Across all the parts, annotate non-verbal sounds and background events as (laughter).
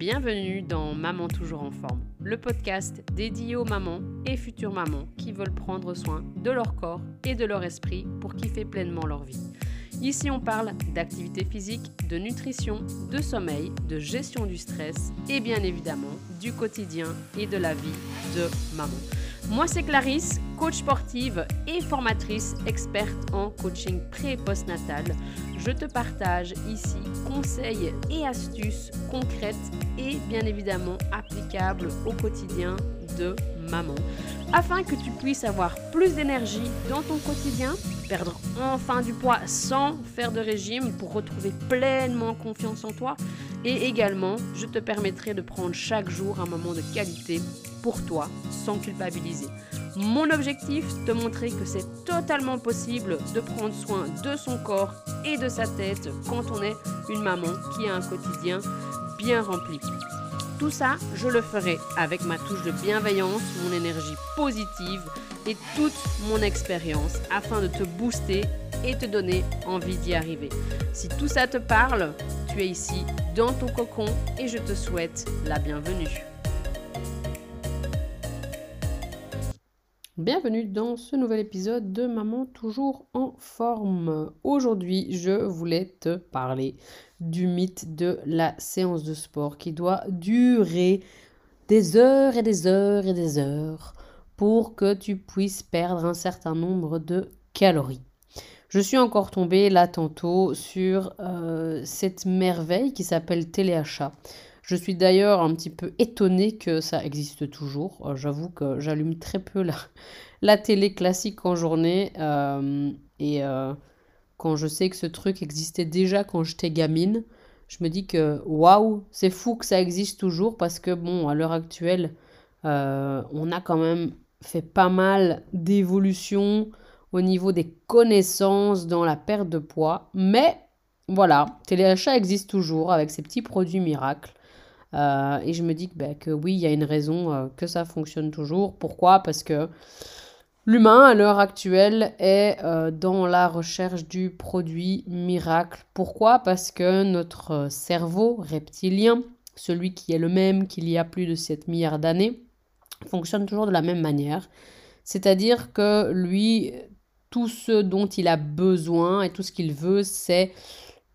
Bienvenue dans Maman toujours en forme, le podcast dédié aux mamans et futures mamans qui veulent prendre soin de leur corps et de leur esprit pour kiffer pleinement leur vie. Ici, on parle d'activité physique, de nutrition, de sommeil, de gestion du stress et bien évidemment du quotidien et de la vie de maman. Moi, c'est Clarisse, coach sportive et formatrice experte en coaching pré et postnatal. Je te partage ici conseils et astuces concrètes et bien évidemment applicables au quotidien de maman afin que tu puisses avoir plus d'énergie dans ton quotidien, perdre enfin du poids sans faire de régime pour retrouver pleinement confiance en toi et également je te permettrai de prendre chaque jour un moment de qualité pour toi sans culpabiliser. Mon objectif, te montrer que c'est totalement possible de prendre soin de son corps et de sa tête quand on est une maman qui a un quotidien bien rempli. Tout ça, je le ferai avec ma touche de bienveillance, mon énergie positive et toute mon expérience afin de te booster et te donner envie d'y arriver. Si tout ça te parle, tu es ici dans ton cocon et je te souhaite la bienvenue. Bienvenue dans ce nouvel épisode de Maman toujours en forme. Aujourd'hui, je voulais te parler du mythe de la séance de sport qui doit durer des heures et des heures et des heures pour que tu puisses perdre un certain nombre de calories. Je suis encore tombée là tantôt sur euh, cette merveille qui s'appelle téléachat. Je suis d'ailleurs un petit peu étonnée que ça existe toujours. Euh, j'avoue que j'allume très peu (laughs) la, télé classique en journée. Euh, et euh, quand je sais que ce truc existait déjà quand j'étais gamine, je me dis que waouh, c'est fou que ça existe toujours parce que bon, à l'heure actuelle, on a quand même fait pas mal d'évolution au niveau des connaissances dans la perte de poids. Mais voilà, téléachat existe toujours avec ses petits produits miracles. Euh, et je me dis que, bah, que oui, il y a une raison euh, que ça fonctionne toujours. Pourquoi? Parce que l'humain, à l'heure actuelle, est euh, dans la recherche du produit miracle. Pourquoi? Parce que notre cerveau reptilien, celui qui est le même qu'il y a plus de 7 milliards d'années, fonctionne toujours de la même manière. C'est-à-dire que lui, tout ce dont il a besoin et tout ce qu'il veut, c'est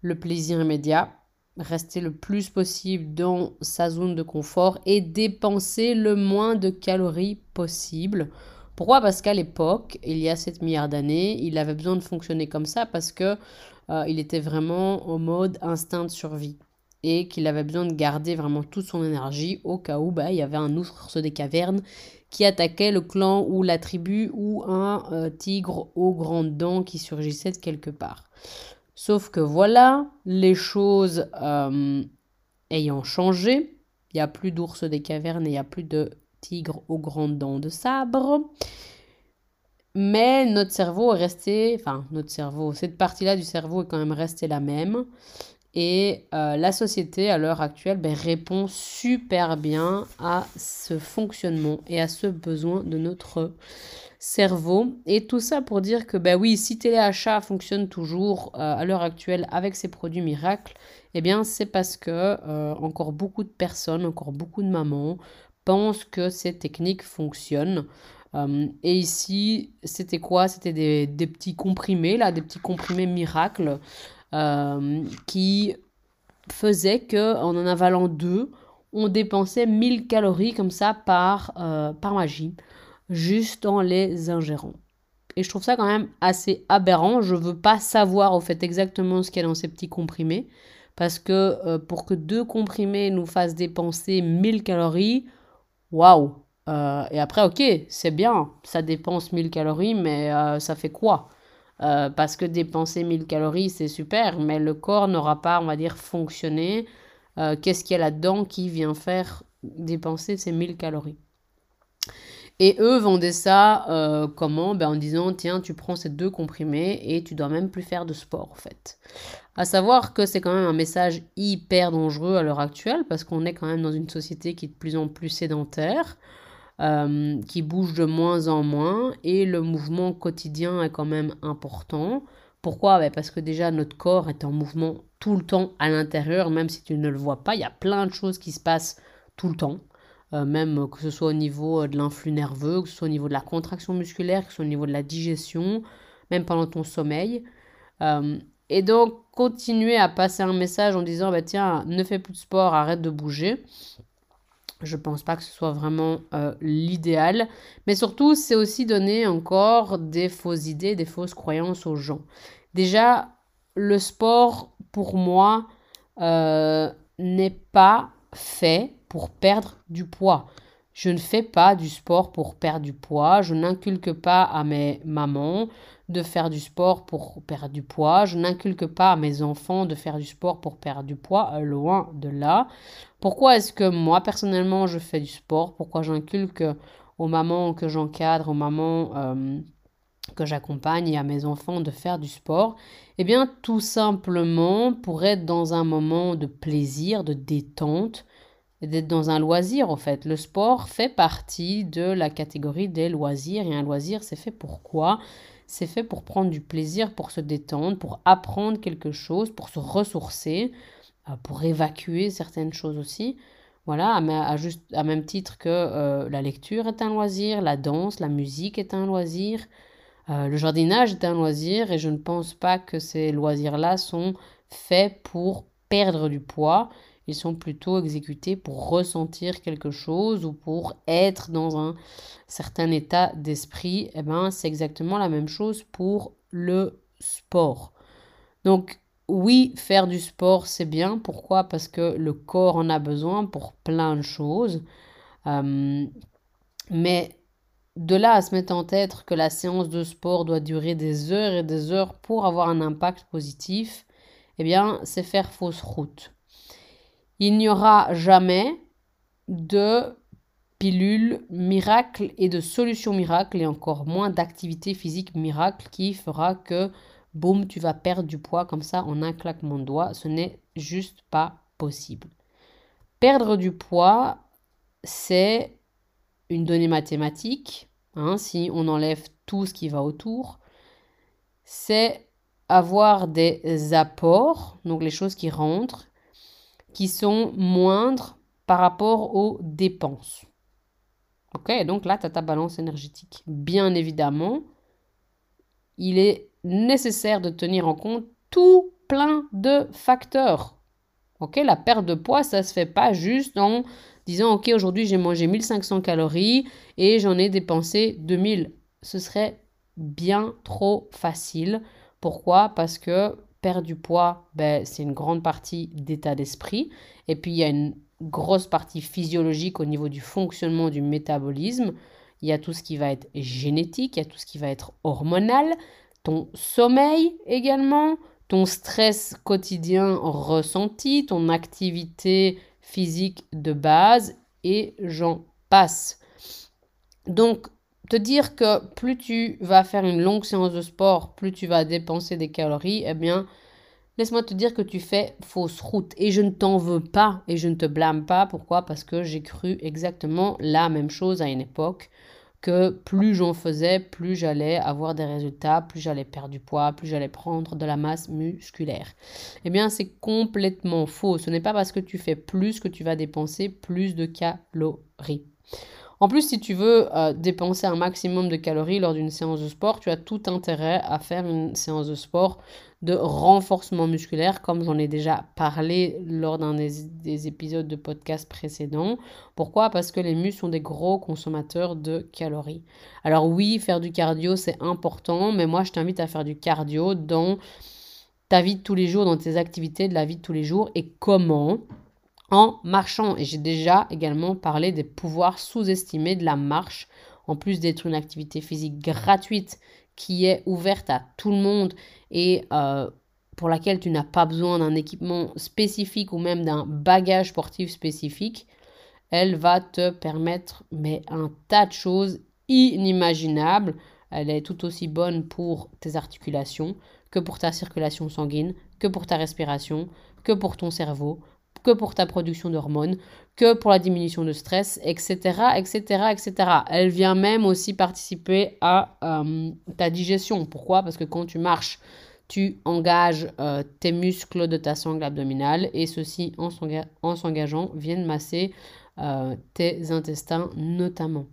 le plaisir immédiat, rester le plus possible dans sa zone de confort et dépenser le moins de calories possible. Pourquoi? Parce qu'à l'époque, il y a 7 milliards d'années, il avait besoin de fonctionner comme ça parce que euh, il était vraiment en mode instinct de survie et qu'il avait besoin de garder vraiment toute son énergie au cas où bah, il y avait un ours des cavernes qui attaquait le clan ou la tribu ou un euh, tigre aux grandes dents qui surgissait de quelque part. Sauf que voilà, les choses euh, ayant changé, il n'y a plus d'ours des cavernes et il n'y a plus de tigres aux grandes dents de sabre. Mais notre cerveau est resté, enfin notre cerveau, cette partie-là du cerveau est quand même restée la même. Et euh, la société, à l'heure actuelle, ben, répond super bien à ce fonctionnement et à ce besoin de notre cerveau. Et tout ça pour dire que, ben oui, si téléachat fonctionne toujours euh, à l'heure actuelle avec ces produits miracles, eh bien, c'est parce que euh, encore beaucoup de personnes, encore beaucoup de mamans pensent que ces techniques fonctionnent. Et ici, c'était quoi? C'était des, des, petits comprimés, là, des petits comprimés miracles qui faisaient que en en avalant deux, on dépensait 1000 calories comme ça par, par magie juste en les ingérant. Et je trouve ça quand même assez aberrant. Je veux pas savoir au fait exactement ce qu'il y a dans ces petits comprimés. Parce que euh, pour que deux comprimés nous fassent dépenser 1000 calories, waouh! Euh, et après, ok, c'est bien, ça dépense 1000 calories, mais euh, ça fait quoi? Parce que dépenser 1000 calories, c'est super, mais le corps n'aura pas, on va dire, fonctionné. Qu'est-ce qu'il y a là-dedans qui vient faire dépenser ces 1000 calories? Et eux vendaient ça euh, comment? Ben, En disant tiens, tu prends ces deux comprimés et tu dois même plus faire de sport en fait. À savoir que c'est quand même un message hyper dangereux à l'heure actuelle parce qu'on est quand même dans une société qui est de plus en plus sédentaire, euh, qui bouge de moins en moins et le mouvement quotidien est quand même important. Pourquoi? Ben, Parce que déjà notre corps est en mouvement tout le temps à l'intérieur, même si tu ne le vois pas. Il y a plein de choses qui se passent tout le temps. Euh, même que ce soit au niveau euh, de l'influx nerveux, que ce soit au niveau de la contraction musculaire, que ce soit au niveau de la digestion, même pendant ton sommeil. Et donc, continuer à passer un message en disant, bah, tiens, ne fais plus de sport, arrête de bouger. Je pense pas que ce soit vraiment l'idéal. Mais surtout, c'est aussi donner encore des fausses idées, des fausses croyances aux gens. Déjà, le sport, pour moi, n'est pas fait pour perdre du poids. Je ne fais pas du sport pour perdre du poids. Je n'inculque pas à mes mamans de faire du sport pour perdre du poids. Je n'inculque pas à mes enfants de faire du sport pour perdre du poids. Loin de là. Pourquoi est-ce que moi, personnellement, je fais du sport? Pourquoi j'inculque aux mamans que j'encadre, aux mamans euh, que j'accompagne et à mes enfants de faire du sport? Eh bien, tout simplement pour être dans un moment de plaisir, de détente, d'être dans un loisir en fait. Le sport fait partie de la catégorie des loisirs et un loisir c'est fait pour quoi? C'est fait pour prendre du plaisir, pour se détendre, pour apprendre quelque chose, pour se ressourcer, euh, pour évacuer certaines choses aussi. Voilà, à, juste, à même titre que euh, la lecture est un loisir, la danse, la musique est un loisir, euh, le jardinage est un loisir et je ne pense pas que ces loisirs-là sont faits pour perdre du poids ils sont plutôt exécutés pour ressentir quelque chose ou pour être dans un certain état d'esprit. Eh ben, c'est exactement la même chose pour le sport. Donc, oui, faire du sport, c'est bien. Pourquoi? Parce que le corps en a besoin pour plein de choses. Euh, mais de là à se mettre en tête que la séance de sport doit durer des heures et des heures pour avoir un impact positif, eh bien, c'est faire fausse route. Il n'y aura jamais de pilule miracle et de solution miracle et encore moins d'activité physique miracle qui fera que boum, tu vas perdre du poids comme ça en un claquement de doigts. Ce n'est juste pas possible. Perdre du poids, c'est une donnée mathématique. Hein, si on enlève tout ce qui va autour, c'est avoir des apports, donc les choses qui rentrent, qui sont moindres par rapport aux dépenses. Ok, donc là, tu as ta balance énergétique. Bien évidemment, il est nécessaire de tenir en compte tout plein de facteurs. Ok, la perte de poids, ça se fait pas juste en disant ok aujourd'hui j'ai mangé 1500 calories et j'en ai dépensé 2000. Ce serait bien trop facile. Pourquoi? Parce que perdre du poids, ben, c'est une grande partie d'état d'esprit. Et puis, il y a une grosse partie physiologique au niveau du fonctionnement du métabolisme. Il y a tout ce qui va être génétique, il y a tout ce qui va être hormonal, ton sommeil également, ton stress quotidien ressenti, ton activité physique de base, et j'en passe. Donc, te dire que plus tu vas faire une longue séance de sport, plus tu vas dépenser des calories, eh bien, laisse-moi te dire que tu fais fausse route. Et je ne t'en veux pas et je ne te blâme pas. Pourquoi? Parce que j'ai cru exactement la même chose à une époque plus j'en faisais, plus j'allais avoir des résultats, plus j'allais perdre du poids, plus j'allais prendre de la masse musculaire. Eh bien, c'est complètement faux. Ce n'est pas parce que tu fais plus que tu vas dépenser plus de calories. En plus, si tu veux euh, dépenser un maximum de calories lors d'une séance de sport, tu as tout intérêt à faire une séance de sport de renforcement musculaire, comme j'en ai déjà parlé lors d'un des, épisodes de podcast précédents. Pourquoi? Parce que les muscles sont des gros consommateurs de calories. Alors oui, faire du cardio, c'est important, mais moi, je t'invite à faire du cardio dans ta vie de tous les jours, dans tes activités de la vie de tous les jours. Et comment? En marchant. Et j'ai déjà également parlé des pouvoirs sous-estimés de la marche, en plus d'être une activité physique gratuite qui est ouverte à tout le monde et euh, pour laquelle tu n'as pas besoin d'un équipement spécifique ou même d'un bagage sportif spécifique, elle va te permettre mais un tas de choses inimaginables. Elle est tout aussi bonne pour tes articulations que pour ta circulation sanguine, que pour ta respiration, que pour ton cerveau, que pour ta production d'hormones, que pour la diminution de stress, etc., etc., etc. Elle vient même aussi participer à euh, ta digestion. Pourquoi? Parce que quand tu marches tu engages euh, tes muscles de ta sangle abdominale et ceux-ci, en s'engageant, viennent masser euh, tes intestins notamment.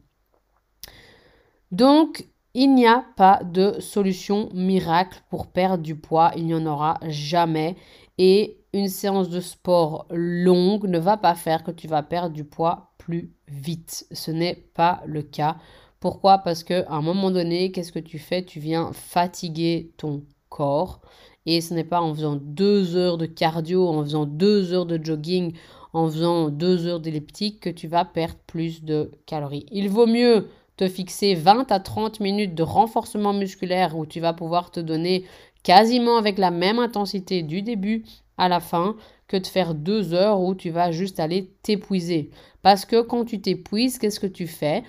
Donc, il n'y a pas de solution miracle pour perdre du poids, il n'y en aura jamais. Et une séance de sport longue ne va pas faire que tu vas perdre du poids plus vite. Ce n'est pas le cas. Pourquoi? Parce qu'à un moment donné, qu'est-ce que tu fais? Tu viens fatiguer ton corps. Et ce n'est pas en faisant deux heures de cardio, en faisant deux heures de jogging, en faisant deux heures d'elliptique que tu vas perdre plus de calories. Il vaut mieux te fixer 20 à 30 minutes de renforcement musculaire où tu vas pouvoir te donner quasiment avec la même intensité du début à la fin que de faire deux heures où tu vas juste aller t'épuiser. Parce que quand tu t'épuises, qu'est-ce que tu fais?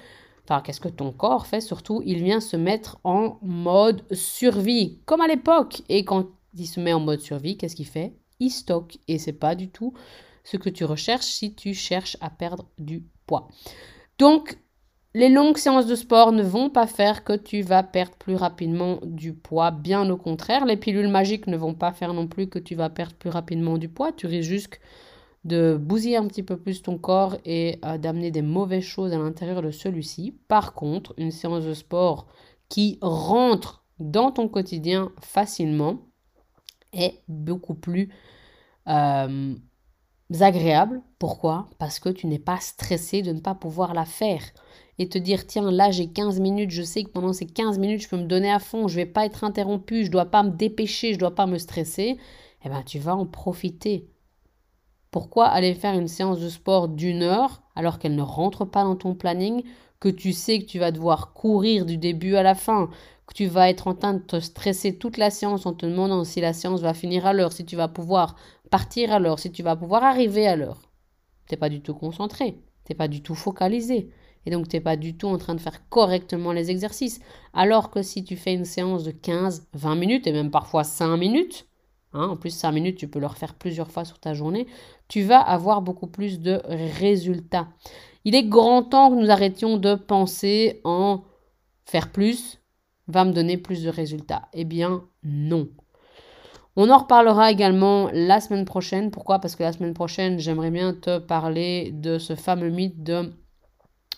Enfin, qu'est-ce que ton corps fait surtout? Il vient se mettre en mode survie, comme à l'époque. Et quand il se met en mode survie, qu'est-ce qu'il fait? Il stocke. Et c'est pas du tout ce que tu recherches si tu cherches à perdre du poids. Donc, les longues séances de sport ne vont pas faire que tu vas perdre plus rapidement du poids. Bien au contraire, les pilules magiques ne vont pas faire non plus que tu vas perdre plus rapidement du poids. Tu risques juste de bousiller un petit peu plus ton corps et euh, d'amener des mauvaises choses à l'intérieur de celui-ci. Par contre, une séance de sport qui rentre dans ton quotidien facilement est beaucoup plus euh, agréable. Pourquoi? Parce que tu n'es pas stressé de ne pas pouvoir la faire et te dire tiens là j'ai 15 minutes, je sais que pendant ces 15 minutes je peux me donner à fond, je vais pas être interrompu, je dois pas me dépêcher, je dois pas me stresser, eh ben tu vas en profiter. Pourquoi aller faire une séance de sport d'une heure alors qu'elle ne rentre pas dans ton planning, que tu sais que tu vas devoir courir du début à la fin, que tu vas être en train de te stresser toute la séance en te demandant si la séance va finir à l'heure, si tu vas pouvoir partir à l'heure, si tu vas pouvoir arriver à l'heure? Tu n'es pas du tout concentré, tu n'es pas du tout focalisé. Et donc, tu n'es pas du tout en train de faire correctement les exercices. Alors que si tu fais une séance de 15, 20 minutes, et même parfois 5 minutes, hein, en plus 5 minutes, tu peux le refaire plusieurs fois sur ta journée, tu vas avoir beaucoup plus de résultats. Il est grand temps que nous arrêtions de penser en faire plus va me donner plus de résultats. Eh bien, non. On en reparlera également la semaine prochaine. Pourquoi? Parce que la semaine prochaine, j'aimerais bien te parler de ce fameux mythe de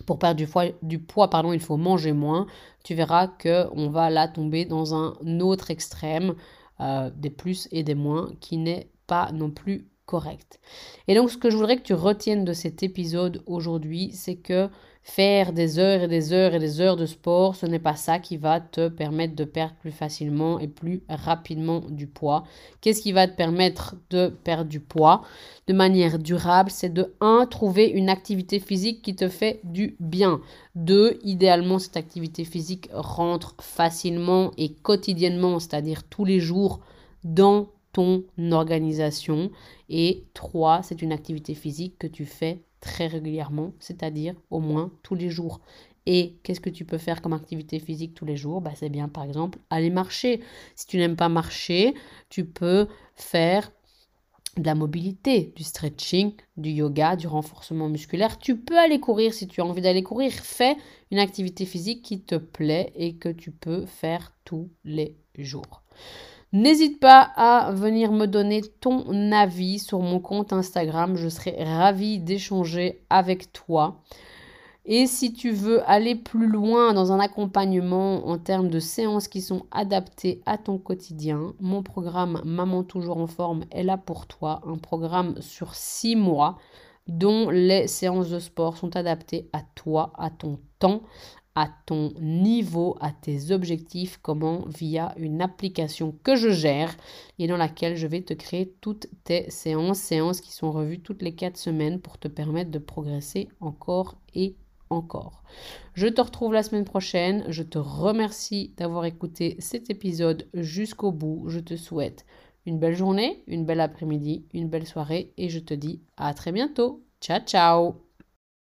pour perdre du, poids, pardon, il faut manger moins. Tu verras qu'on va là tomber dans un autre extrême, euh, des plus et des moins, qui n'est pas non plus correct. Et donc ce que je voudrais que tu retiennes de cet épisode aujourd'hui, c'est que Faire des heures et des heures et des heures de sport, ce n'est pas ça qui va te permettre de perdre plus facilement et plus rapidement du poids. Qu'est-ce qui va te permettre de perdre du poids de manière durable? C'est de 1. Trouver une activité physique qui te fait du bien. 2. Idéalement, cette activité physique rentre facilement et quotidiennement, c'est-à-dire tous les jours dans ton organisation. Et 3. C'est une activité physique que tu fais très régulièrement, c'est-à-dire au moins tous les jours. Et qu'est-ce que tu peux faire comme activité physique tous les jours? Bah, C'est bien, par exemple, aller marcher. Si tu n'aimes pas marcher, tu peux faire de la mobilité, du stretching, du yoga, du renforcement musculaire. Tu peux aller courir si tu as envie d'aller courir. Fais une activité physique qui te plaît et que tu peux faire tous les jours. N'hésite pas à venir me donner ton avis sur mon compte Instagram. Je serai ravie d'échanger avec toi. Et si tu veux aller plus loin dans un accompagnement en termes de séances qui sont adaptées à ton quotidien, mon programme Maman toujours en forme est là pour toi. Un programme sur six mois dont les séances de sport sont adaptées à toi, à ton temps, à ton niveau, à tes objectifs, comment via une application que je gère et dans laquelle je vais te créer toutes tes séances, séances qui sont revues toutes les quatre semaines pour te permettre de progresser encore et encore. Je te retrouve la semaine prochaine. Je te remercie d'avoir écouté cet épisode jusqu'au bout. Je te souhaite une belle journée, une belle après-midi, une belle soirée et je te dis à très bientôt. Ciao ciao